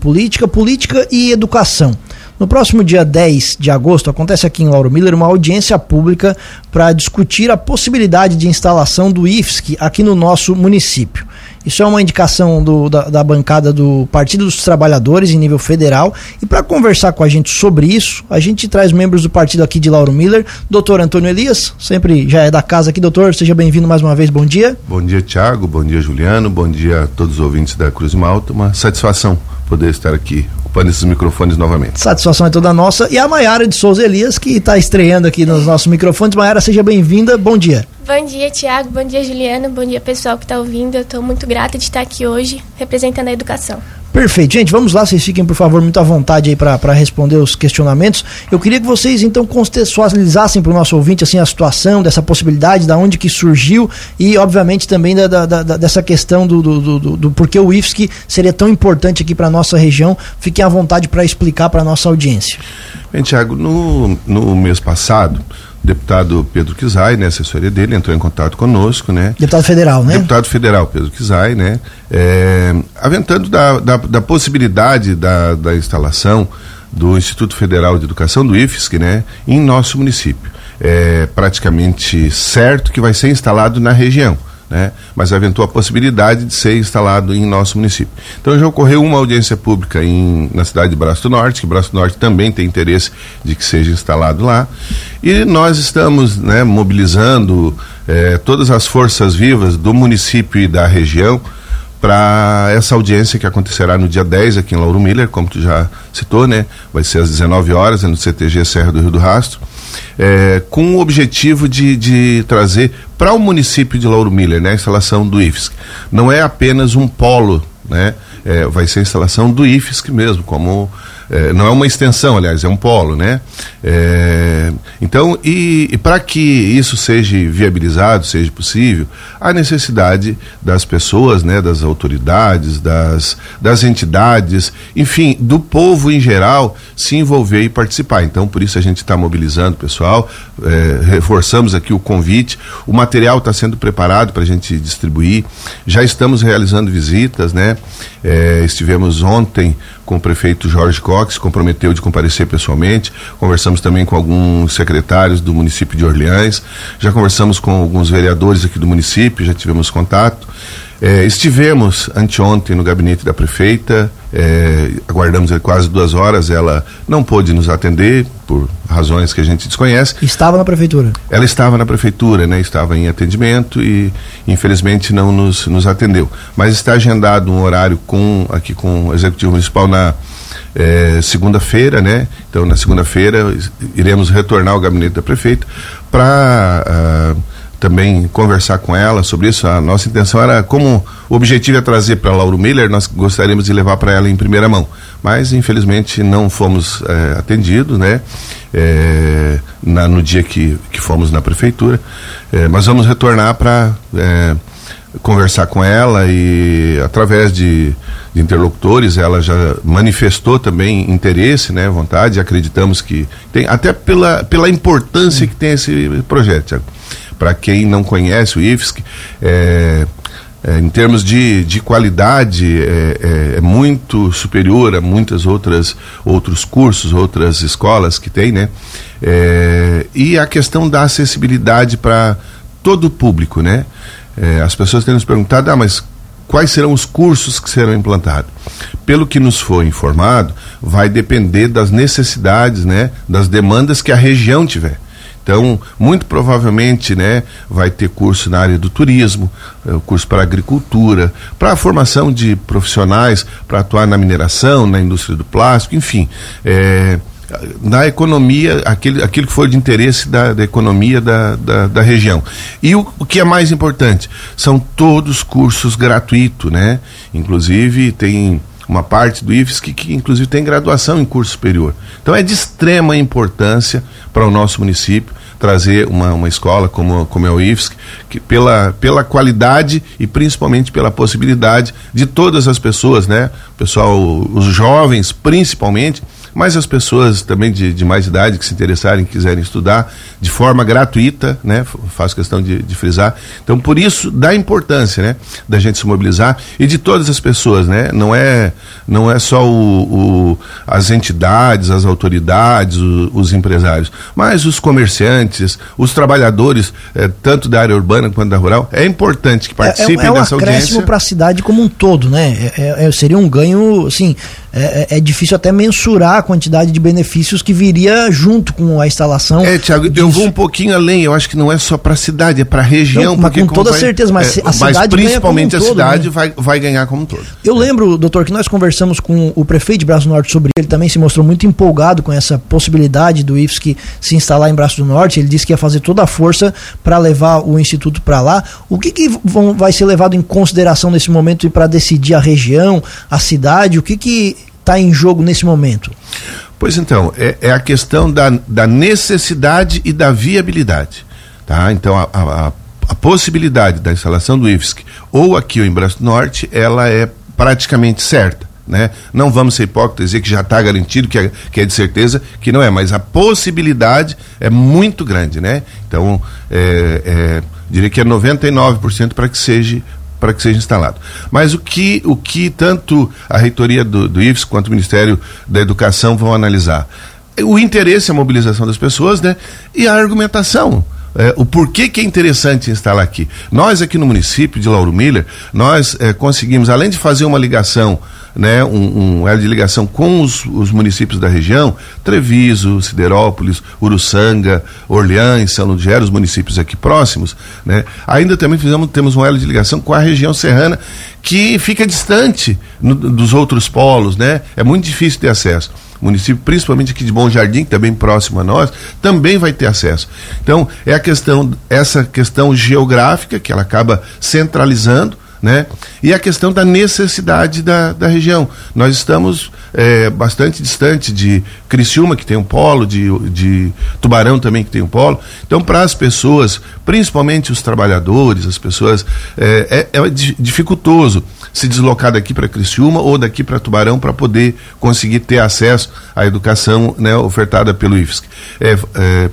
Política, Política e Educação. No próximo dia 10 de agosto, acontece aqui em Lauro Miller uma audiência pública para discutir a possibilidade de instalação do IFSC aqui no nosso município. Isso é uma indicação do, da, da, bancada do Partido dos Trabalhadores em nível federal. E para conversar com a gente sobre isso, a gente traz membros do partido aqui de Lauro Miller, doutor Antônio Elias, sempre já é da casa aqui, doutor. Seja bem-vindo mais uma vez, bom dia. Bom dia, Tiago, bom dia, Juliano, bom dia a todos os ouvintes da Cruz Malta. Uma satisfação poder estar aqui ocupando esses microfones novamente. Satisfação é toda nossa. E a Maiara de Souza Elias, que está estreando aqui nos nossos microfones. Maiara, seja bem-vinda. Bom dia. Bom dia, Tiago. Bom dia, Juliana. Bom dia, pessoal que está ouvindo. Eu estou muito grata de estar aqui hoje representando a educação. Perfeito. Gente, vamos lá, vocês fiquem, por favor, muito à vontade aí para responder os questionamentos. Eu queria que vocês, então, contextualizassem para o nosso ouvinte, assim, a situação dessa possibilidade, da onde que surgiu e, obviamente, também da, da, da dessa questão do, do, do, do, porquê o IFSC seria tão importante aqui para a nossa região. Fiquem à vontade para explicar para a nossa audiência. Bem, Tiago, no, no mês passado, deputado Pedro Kizai, né, assessoria dele, entrou em contato conosco, né? Deputado federal, né? Deputado federal Pedro Kizai, né? É, aventando da, da, da, possibilidade da, da instalação do Instituto Federal de Educação, do IFSC, né, em nosso município. É praticamente certo que vai ser instalado na região né? mas aventou a possibilidade de ser instalado em nosso município. Então já ocorreu uma audiência pública em, na cidade de Braço do Norte, que Braço do Norte também tem interesse de que seja instalado lá, e nós estamos né, mobilizando eh, todas as forças vivas do município e da região para essa audiência que acontecerá no dia 10 aqui em Lauro Miller, como tu já citou, né? Vai ser às 19 horas no CTG Serra do Rio do Rastro é, com o objetivo de, de trazer para o município de Lauro Miller né, a instalação do IFSC. Não é apenas um polo, né, é, vai ser a instalação do IFSC mesmo, como é, não é uma extensão, aliás, é um polo, né? É, então, e, e para que isso seja viabilizado, seja possível, há necessidade das pessoas, né, das autoridades, das, das entidades, enfim, do povo em geral se envolver e participar. Então, por isso a gente está mobilizando o pessoal, é, reforçamos aqui o convite, o material está sendo preparado para a gente distribuir, já estamos realizando visitas, né? É, estivemos ontem com o prefeito Jorge Cox, comprometeu de comparecer pessoalmente. Conversamos também com alguns secretários do município de Orleans. Já conversamos com alguns vereadores aqui do município, já tivemos contato. É, estivemos anteontem no gabinete da prefeita, é, aguardamos quase duas horas, ela não pôde nos atender por razões que a gente desconhece. Estava na prefeitura? Ela estava na prefeitura, né? Estava em atendimento e infelizmente não nos, nos atendeu. Mas está agendado um horário com aqui com o executivo municipal na é, segunda-feira, né? Então na segunda-feira iremos retornar ao gabinete da prefeita para uh, também conversar com ela sobre isso. A nossa intenção era, como o objetivo é trazer para Lauro Miller, nós gostaríamos de levar para ela em primeira mão. Mas, infelizmente, não fomos é, atendidos, né? É, na, no dia que, que fomos na prefeitura. É, mas vamos retornar para conversar com ela e, através de, de, interlocutores, ela já manifestou também interesse, né? Vontade, acreditamos que tem, até pela, pela importância que tem esse projeto, Tiago. Para quem não conhece o IFSC, é, é, em termos de, de qualidade, é, é, é, muito superior a muitas outras outros cursos, outras escolas que tem, né? É, e a questão da acessibilidade para todo o público, né? É, as pessoas têm nos perguntado, ah, mas quais serão os cursos que serão implantados? Pelo que nos foi informado, vai depender das necessidades, né? Das demandas que a região tiver. Então, muito provavelmente, né, vai ter curso na área do turismo, é, curso para agricultura, para a formação de profissionais para atuar na mineração, na indústria do plástico, enfim. É, na economia, aquele, aquilo que for de interesse da, da economia da, da, da, região. E o, o que é mais importante, são todos cursos gratuitos, né? Inclusive tem uma parte do IFSC que, que, inclusive tem graduação em curso superior. Então é de extrema importância para o nosso município trazer uma, uma escola como, como é o IFSC, que pela, pela qualidade e principalmente pela possibilidade de todas as pessoas, né? Pessoal, os jovens principalmente, mas as pessoas também de, de mais idade que se interessarem, quiserem estudar de forma gratuita, né? Faço questão de, de frisar. Então, por isso, da importância, né? Da gente se mobilizar e de todas as pessoas, né? Não é, não é só o, o as entidades, as autoridades, o, os empresários, mas os comerciantes, os trabalhadores, eh, tanto da área urbana quanto da rural. É importante que participem é, é, é um dessa audiência. para a cidade como um todo, né? É, é, é, seria um ganho, assim, é, é, é, difícil até mensurar a quantidade de benefícios que viria junto com a instalação. É, Tiago, eu vou um pouquinho além. Eu acho que não é só para a cidade, é para a região. Não, com toda vai, certeza, mas é, a cidade mas principalmente a todo, cidade né? vai, vai ganhar como um todo. Eu lembro, doutor, que nós conversamos com o prefeito de Braço do Norte sobre ele também se mostrou muito empolgado com essa possibilidade do IFSC se instalar em Braço do Norte. Ele disse que ia fazer toda a força para levar o instituto para lá. O que, que vão, vai ser levado em consideração nesse momento e para decidir a região, a cidade? O que que está em jogo nesse momento? Pois então, é, é, a questão da, da necessidade e da viabilidade. Tá? Então, a, a, a possibilidade da instalação do IFSC ou aqui ou em Braço Norte, ela é praticamente certa. Né? Não vamos ser hipócritas dizer que já está garantido, que é, que é de certeza, que não é, mas a possibilidade é muito grande, né? Então, é, é, diria que é 99% para que seja para que seja instalado. Mas o que, o que tanto a reitoria do, do IFES quanto o Ministério da Educação vão analisar? O interesse, a mobilização das pessoas, né? E a argumentação. É, o porquê que é interessante instalar aqui. Nós aqui no município de Lauro Miller, nós é, conseguimos, além de fazer uma ligação né, um, um elo de ligação com os, os, municípios da região, Treviso, Siderópolis, Uruçanga, Orleans, São Lugero, os municípios aqui próximos, né? Ainda também fizemos, temos um elo de ligação com a região serrana, que fica distante no, dos outros polos, né? É muito difícil ter acesso município, principalmente aqui de Bom Jardim, que também próximo a nós, também vai ter acesso. Então, é a questão, essa questão geográfica que ela acaba centralizando, né? E a questão da necessidade da, da região. Nós estamos é, bastante distante de Criciúma, que tem um polo, de, de Tubarão também, que tem um polo. Então, para as pessoas, principalmente os trabalhadores, as pessoas, é, é, é dificultoso se deslocar daqui para Criciúma ou daqui para Tubarão para poder conseguir ter acesso à educação né, ofertada pelo IFSC. É, é,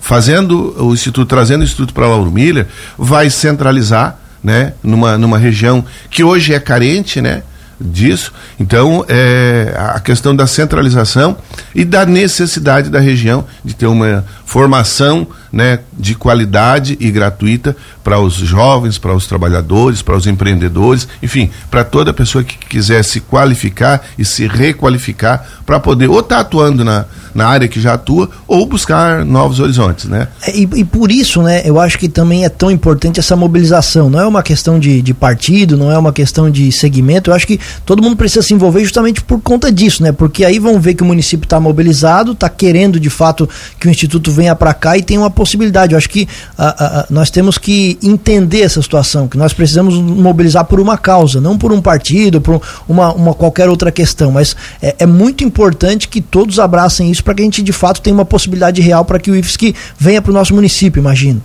fazendo o Instituto, trazendo o Instituto para Lauro Miller, vai centralizar né? Numa, numa região que hoje é carente, né? disso. Então, é, a questão da centralização e da necessidade da região de ter uma formação né, de qualidade e gratuita para os jovens, para os trabalhadores, para os empreendedores, enfim, para toda pessoa que quiser se qualificar e se requalificar para poder ou estar tá atuando na, na área que já atua ou buscar novos horizontes, né? É, e, e, por isso, né, eu acho que também é tão importante essa mobilização. Não é uma questão de, de partido, não é uma questão de segmento. Eu acho que todo mundo precisa se envolver justamente por conta disso, né? Porque aí vão ver que o município está mobilizado, está querendo de fato que o instituto venha para cá e tem uma possibilidade. Eu acho que a, a, nós temos que entender essa situação, que nós precisamos mobilizar por uma causa, não por um partido, por uma, uma qualquer outra questão. Mas é, é muito importante que todos abracem isso para que a gente de fato tenha uma possibilidade real para que o IFSC venha para o nosso município, imagino.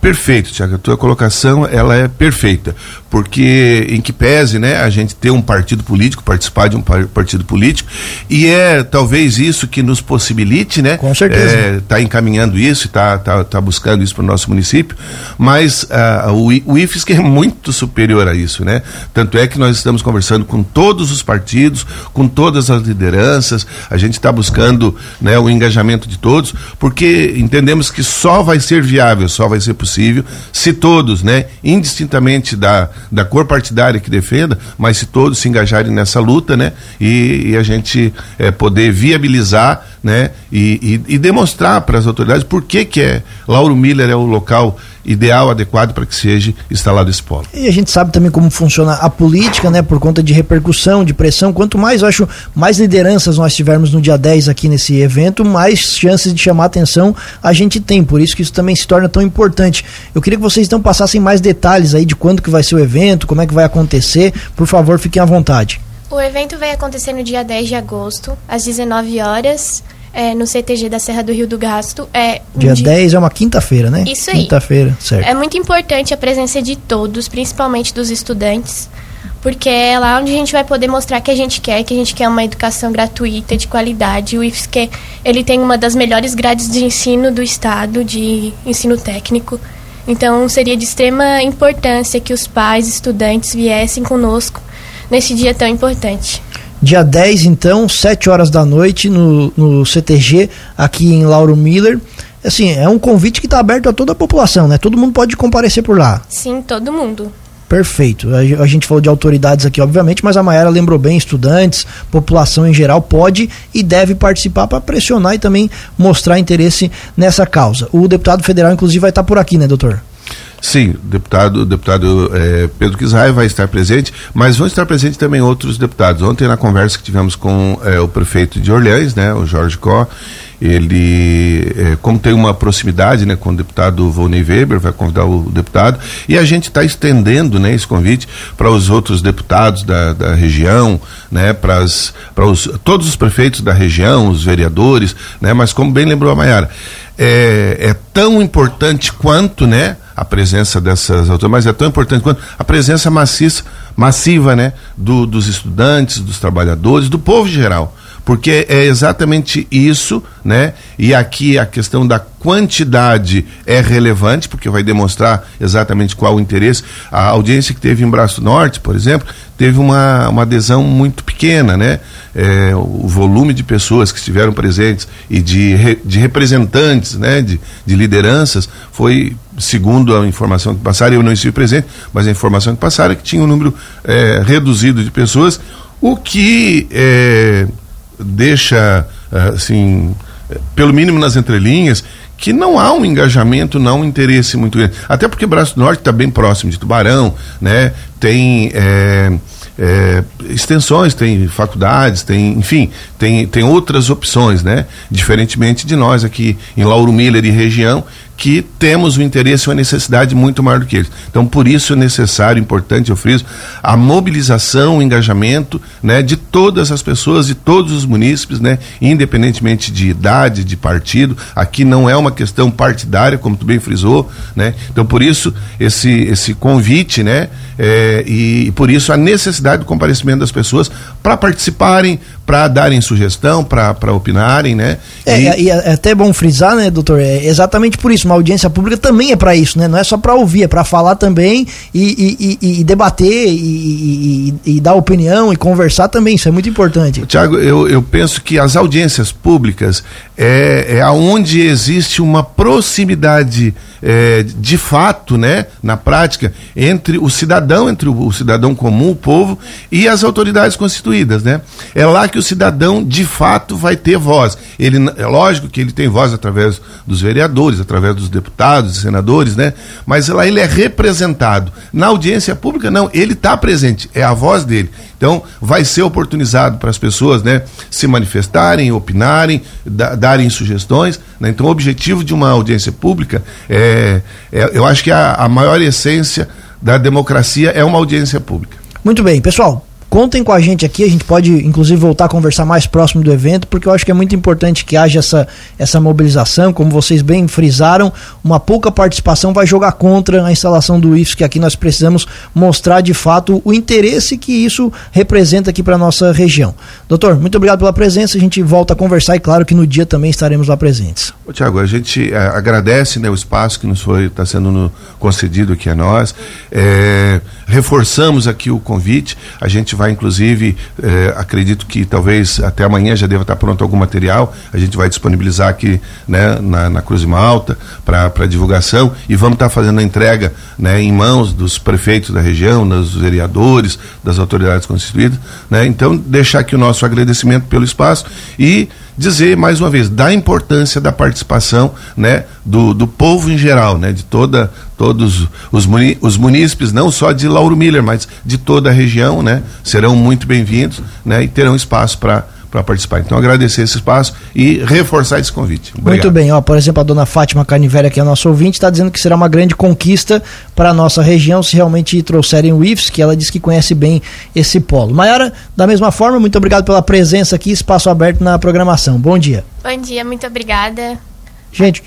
Perfeito, Tiago. A tua colocação ela é perfeita porque em que pese né, a gente ter um partido político, participar de um partido político, e é talvez isso que nos possibilite, né? Com certeza. É, tá encaminhando isso, está tá, tá buscando isso para o nosso município, mas uh, o, o IFSC é muito superior a isso, né? Tanto é que nós estamos conversando com todos os partidos, com todas as lideranças, a gente está buscando né, o engajamento de todos, porque entendemos que só vai ser viável, só vai ser possível se todos, né, indistintamente da da cor partidária que defenda, mas se todos se engajarem nessa luta, né? E, e a gente é, poder viabilizar, né? E, e, e demonstrar para as autoridades por que que é Lauro Miller é o local ideal, adequado para que seja instalado esse polo. E a gente sabe também como funciona a política, né, por conta de repercussão, de pressão. Quanto mais, eu acho, mais lideranças nós tivermos no dia 10 aqui nesse evento, mais chances de chamar atenção a gente tem. Por isso que isso também se torna tão importante. Eu queria que vocês então passassem mais detalhes aí de quando que vai ser o evento, como é que vai acontecer. Por favor, fiquem à vontade. O evento vai acontecer no dia 10 de agosto, às 19 horas é, no CTG da Serra do Rio do Gasto. É dia, dia 10 é uma quinta-feira, né? Isso aí. Quinta-feira, certo. É muito importante a presença de todos, principalmente dos estudantes, porque é lá onde a gente vai poder mostrar que a gente quer, que a gente quer uma educação gratuita, de qualidade. O IFSC, ele tem uma das melhores grades de ensino do estado, de ensino técnico. Então, seria de extrema importância que os pais, estudantes viessem conosco nesse dia tão importante. Dia 10, então, 7 horas da noite, no, no CTG, aqui em Lauro Miller. Assim, é um convite que está aberto a toda a população, né? Todo mundo pode comparecer por lá. Sim, todo mundo. Perfeito. A, gente falou de autoridades aqui, obviamente, mas a Maera lembrou bem, estudantes, população em geral pode e deve participar para pressionar e também mostrar interesse nessa causa. O deputado federal, inclusive, vai estar por aqui, né, doutor? Sim, deputado, deputado é, Pedro Kizai vai estar presente, mas vão estar presentes também outros deputados. Ontem, na conversa que tivemos com é, o prefeito de Orleans, né, o Jorge Có, ele, é, como tem uma proximidade né, com o deputado Volney Weber, vai convidar o deputado, e a gente está estendendo né, esse convite para os outros deputados da, da região, né, para os, todos os prefeitos da região, os vereadores, né, mas como bem lembrou a Maiara, é, é tão importante quanto né, a presença dessas autoridades, mas é tão importante quanto a presença maciça, massiva né, do, dos estudantes, dos trabalhadores, do povo geral porque é exatamente isso, né? E aqui a questão da quantidade é relevante, porque vai demonstrar exatamente qual o interesse. A audiência que teve em Braço Norte, por exemplo, teve uma, uma adesão muito pequena, né? É, o volume de pessoas que estiveram presentes e de, de representantes, né? De, de lideranças foi, segundo a informação que passaram, eu não estive presente, mas a informação que passaram é que tinha um número é, reduzido de pessoas, o que é, deixa, assim, pelo mínimo nas entrelinhas, que não há um engajamento, não há um interesse muito grande. Até porque Braço do Norte está bem próximo de Tubarão, né? Tem é, é, extensões, tem faculdades, tem, enfim, tem, tem outras opções, né? Diferentemente de nós aqui em Lauro Miller e região, que temos um interesse e uma necessidade muito maior do que eles. Então, por isso é necessário, importante, eu friso, a mobilização, o engajamento né, de todas as pessoas, de todos os munícipes, né, independentemente de idade, de partido. Aqui não é uma questão partidária, como tu bem frisou. Né? Então, por isso, esse, esse convite, né, é, e, e por isso a necessidade do comparecimento das pessoas para participarem, para darem sugestão, para opinarem, né? É, e... e... é até bom frisar, né, doutor? É exatamente por isso. Uma audiência pública também é para isso, né? Não é só para ouvir, é para falar também e, e, e debater e, e, dar opinião e conversar também. Isso é muito importante. Tiago, eu, eu penso que as audiências públicas é, é aonde existe uma proximidade é, de fato, né, na prática, entre o cidadão, entre o, o, cidadão comum, o povo, e as autoridades constituídas, né? É lá que o cidadão, de fato, vai ter voz. Ele, é lógico que ele tem voz através dos vereadores, através dos deputados e senadores, né? Mas lá ele é representado. Na audiência pública, não, ele está presente, é a voz dele. Então, vai ser oportunizado para as pessoas, né, se manifestarem, opinarem, da, darem sugestões. Né? Então, o objetivo de uma audiência pública é é, eu acho que a, a maior essência da democracia é uma audiência pública. Muito bem, pessoal. Contem com a gente aqui, a gente pode inclusive voltar a conversar mais próximo do evento, porque eu acho que é muito importante que haja essa, essa mobilização, como vocês bem frisaram, uma pouca participação vai jogar contra a instalação do IFS, que aqui nós precisamos mostrar de fato o interesse que isso representa aqui para nossa região. Doutor, muito obrigado pela presença, a gente volta a conversar e claro que no dia também estaremos lá presentes. Tiago, a gente é, agradece né, o espaço que nos foi está sendo no, concedido aqui a nós, é, reforçamos aqui o convite, a gente vai, inclusive, eh, acredito que talvez até amanhã já deva estar pronto algum material. A gente vai disponibilizar aqui né, na, na Cruz Malta para divulgação e vamos estar fazendo a entrega né, em mãos dos prefeitos da região, dos vereadores, das autoridades constituídas. Né? Então, deixar aqui o nosso agradecimento pelo espaço e dizer mais uma vez da importância da participação né, do, do povo em geral, né, de toda todos os, muni, os munícipes, não só de Lauro Miller, mas de toda a região, né, serão muito bem-vindos né, e terão espaço para para participar. Então, agradecer esse espaço e reforçar esse convite. Obrigado. Muito bem, ó, por exemplo, a dona Fátima Carnivelli, que é nosso ouvinte, está dizendo que será uma grande conquista para a nossa região se realmente trouxerem o IFS, que ela diz que conhece bem esse polo. Maiara, da mesma forma, muito obrigado pela presença aqui, espaço aberto na programação. Bom dia. Bom dia, muito obrigada. Gente,